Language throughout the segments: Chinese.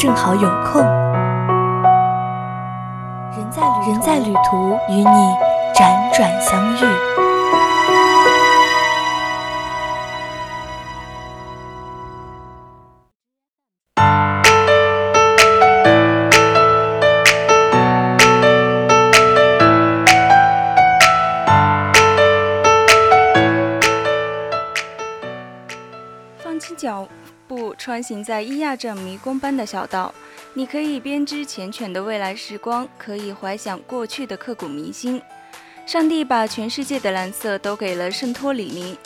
正好有空。人在人在旅途，与你辗转相遇。穿行在伊亚镇迷宫般的小道，你可以编织缱绻的未来时光，可以怀想过去的刻骨铭心。上帝把全世界的蓝色都给了圣托里尼。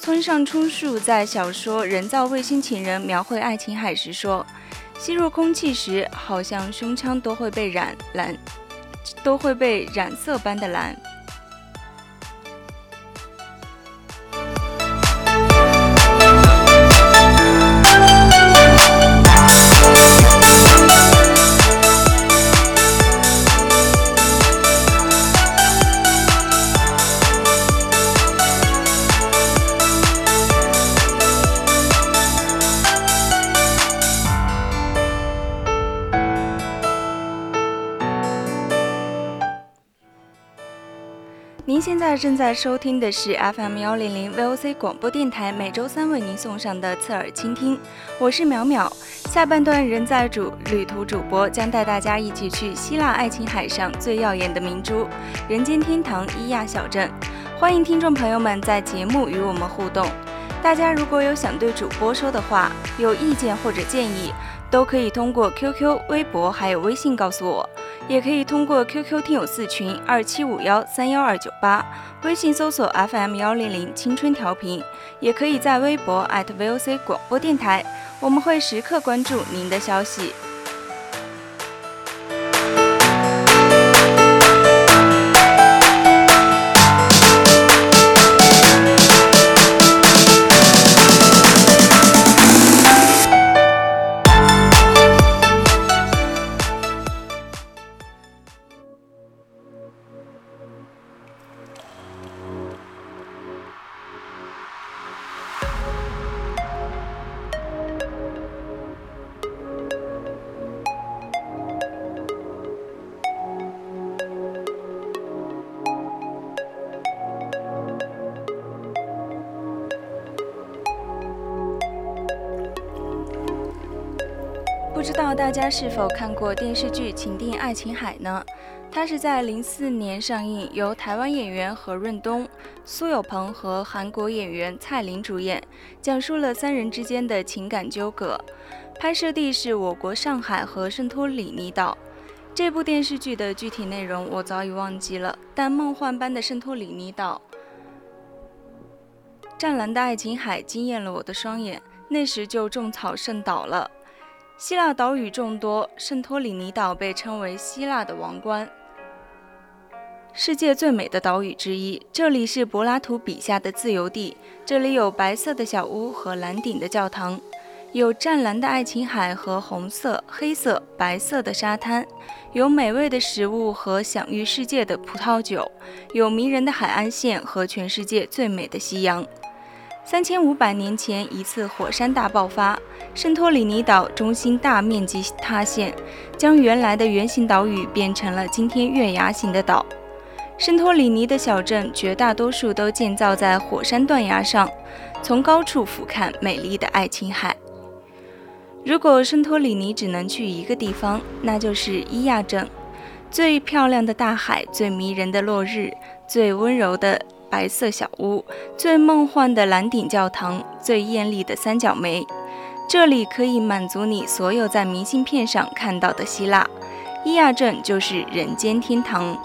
村上春树在小说《人造卫星情人》描绘爱琴海时说：“吸入空气时，好像胸腔都会被染蓝，都会被染色般的蓝。”在正在收听的是 FM 幺零零 VOC 广播电台，每周三为您送上的侧耳倾听，我是淼淼。下半段人在主旅途主播将带大家一起去希腊爱琴海上最耀眼的明珠——人间天堂伊亚小镇。欢迎听众朋友们在节目与我们互动。大家如果有想对主播说的话、有意见或者建议，都可以通过 QQ、微博还有微信告诉我。也可以通过 QQ 听友四群二七五幺三幺二九八，微信搜索 FM 幺零零青春调频，也可以在微博 @VOC 广播电台，我们会时刻关注您的消息。知道大家是否看过电视剧《情定爱琴海》呢？它是在零四年上映，由台湾演员何润东、苏有朋和韩国演员蔡琳主演，讲述了三人之间的情感纠葛。拍摄地是我国上海和圣托里尼岛。这部电视剧的具体内容我早已忘记了，但梦幻般的圣托里尼岛、湛蓝的爱琴海惊艳了我的双眼，那时就种草圣岛了。希腊岛屿众多，圣托里尼岛被称为希腊的王冠，世界最美的岛屿之一。这里是柏拉图笔下的自由地，这里有白色的小屋和蓝顶的教堂，有湛蓝的爱琴海和红色、黑色、白色的沙滩，有美味的食物和享誉世界的葡萄酒，有迷人的海岸线和全世界最美的夕阳。三千五百年前，一次火山大爆发，圣托里尼岛中心大面积塌陷，将原来的圆形岛屿变成了今天月牙形的岛。圣托里尼的小镇绝大多数都建造在火山断崖上，从高处俯瞰美丽的爱琴海。如果圣托里尼只能去一个地方，那就是伊亚镇。最漂亮的大海，最迷人的落日，最温柔的。白色小屋，最梦幻的蓝顶教堂，最艳丽的三角梅，这里可以满足你所有在明信片上看到的希腊。伊亚镇就是人间天堂。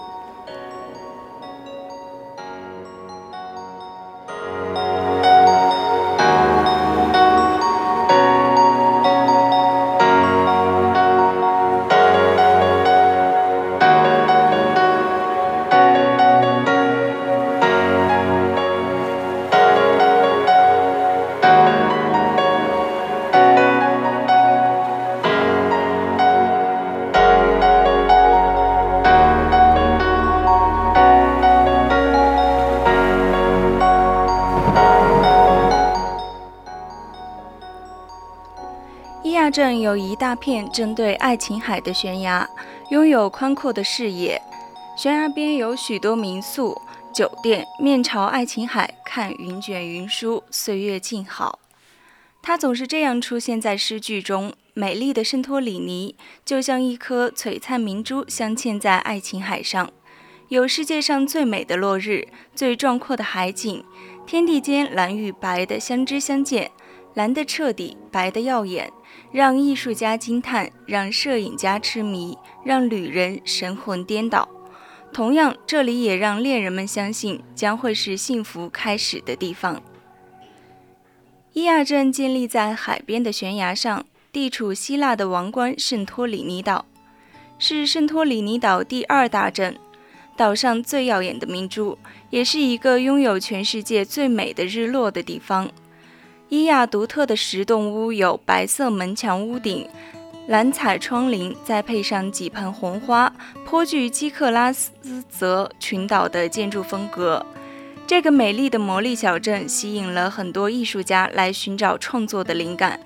镇有一大片针对爱琴海的悬崖，拥有宽阔的视野。悬崖边有许多民宿、酒店，面朝爱琴海，看云卷云舒，岁月静好。它总是这样出现在诗句中：美丽的圣托里尼，就像一颗璀璨明珠，镶嵌在爱琴海上。有世界上最美的落日，最壮阔的海景，天地间蓝与白的相知相见，蓝的彻底，白的耀眼，让艺术家惊叹，让摄影家痴迷，让旅人神魂颠倒。同样，这里也让恋人们相信，将会是幸福开始的地方。伊亚镇建立在海边的悬崖上，地处希腊的王冠圣托里尼岛，是圣托里尼岛第二大镇，岛上最耀眼的明珠，也是一个拥有全世界最美的日落的地方。伊亚独特的石洞屋有白色门墙屋顶、蓝彩窗棂，再配上几盆红花，颇具基克拉斯泽群岛的建筑风格。这个美丽的魔力小镇吸引了很多艺术家来寻找创作的灵感。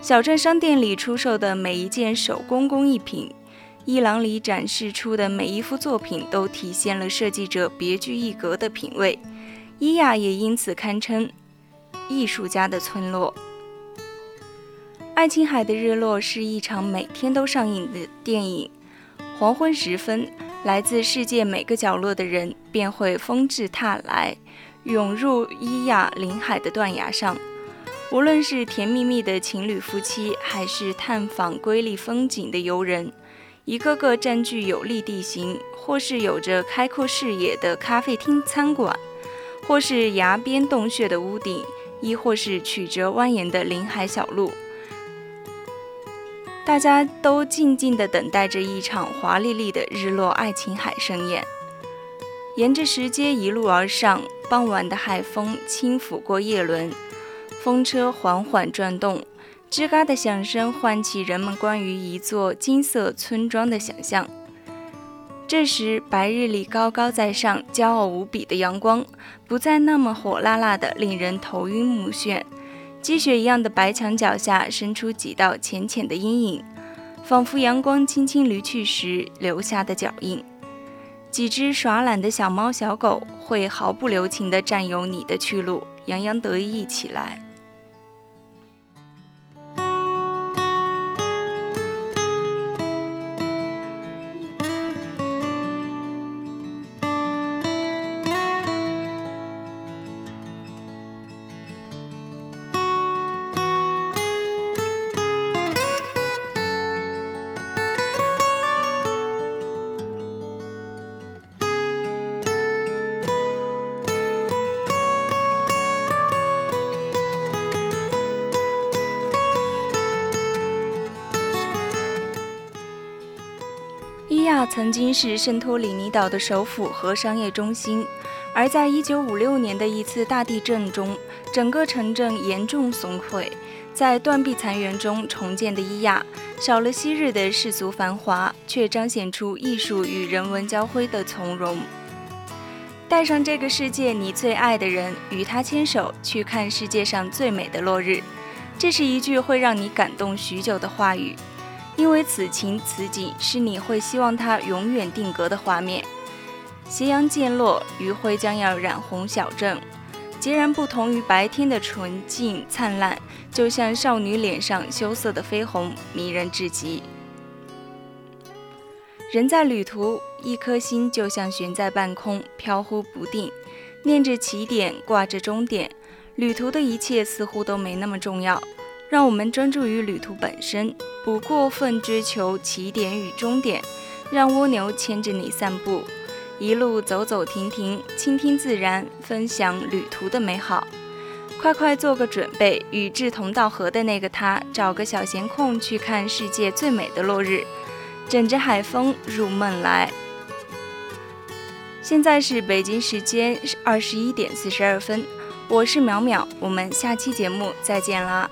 小镇商店里出售的每一件手工工艺品，艺廊里展示出的每一幅作品，都体现了设计者别具一格的品味。伊亚也因此堪称艺术家的村落。爱琴海的日落是一场每天都上映的电影。黄昏时分。来自世界每个角落的人便会风至踏来，涌入伊亚临海的断崖上。无论是甜蜜蜜的情侣夫妻，还是探访瑰丽风景的游人，一个个占据有利地形，或是有着开阔视野的咖啡厅餐馆，或是崖边洞穴的屋顶，亦或是曲折蜿蜒的临海小路。大家都静静地等待着一场华丽丽的日落爱琴海盛宴。沿着石阶一路而上，傍晚的海风轻抚过叶轮，风车缓缓转动，吱嘎的响声唤起人们关于一座金色村庄的想象。这时，白日里高高在上、骄傲无比的阳光，不再那么火辣辣的，令人头晕目眩。积雪一样的白墙脚下伸出几道浅浅的阴影，仿佛阳光轻轻离去时留下的脚印。几只耍懒的小猫小狗会毫不留情地占有你的去路，洋洋得意起来。伊亚曾经是圣托里尼岛的首府和商业中心，而在1956年的一次大地震中，整个城镇严重损毁。在断壁残垣中重建的伊亚，少了昔日的世俗繁华，却彰显出艺术与人文交辉的从容。带上这个世界你最爱的人，与他牵手去看世界上最美的落日，这是一句会让你感动许久的话语。因为此情此景是你会希望它永远定格的画面。斜阳渐落，余晖将要染红小镇，截然不同于白天的纯净灿烂，就像少女脸上羞涩的绯红，迷人至极。人在旅途，一颗心就像悬在半空，飘忽不定，念着起点，挂着终点，旅途的一切似乎都没那么重要。让我们专注于旅途本身，不过分追求起点与终点。让蜗牛牵着你散步，一路走走停停，倾听自然，分享旅途的美好。快快做个准备，与志同道合的那个他，找个小闲空去看世界最美的落日，枕着海风入梦来。现在是北京时间二十一点四十二分，我是淼淼，我们下期节目再见啦。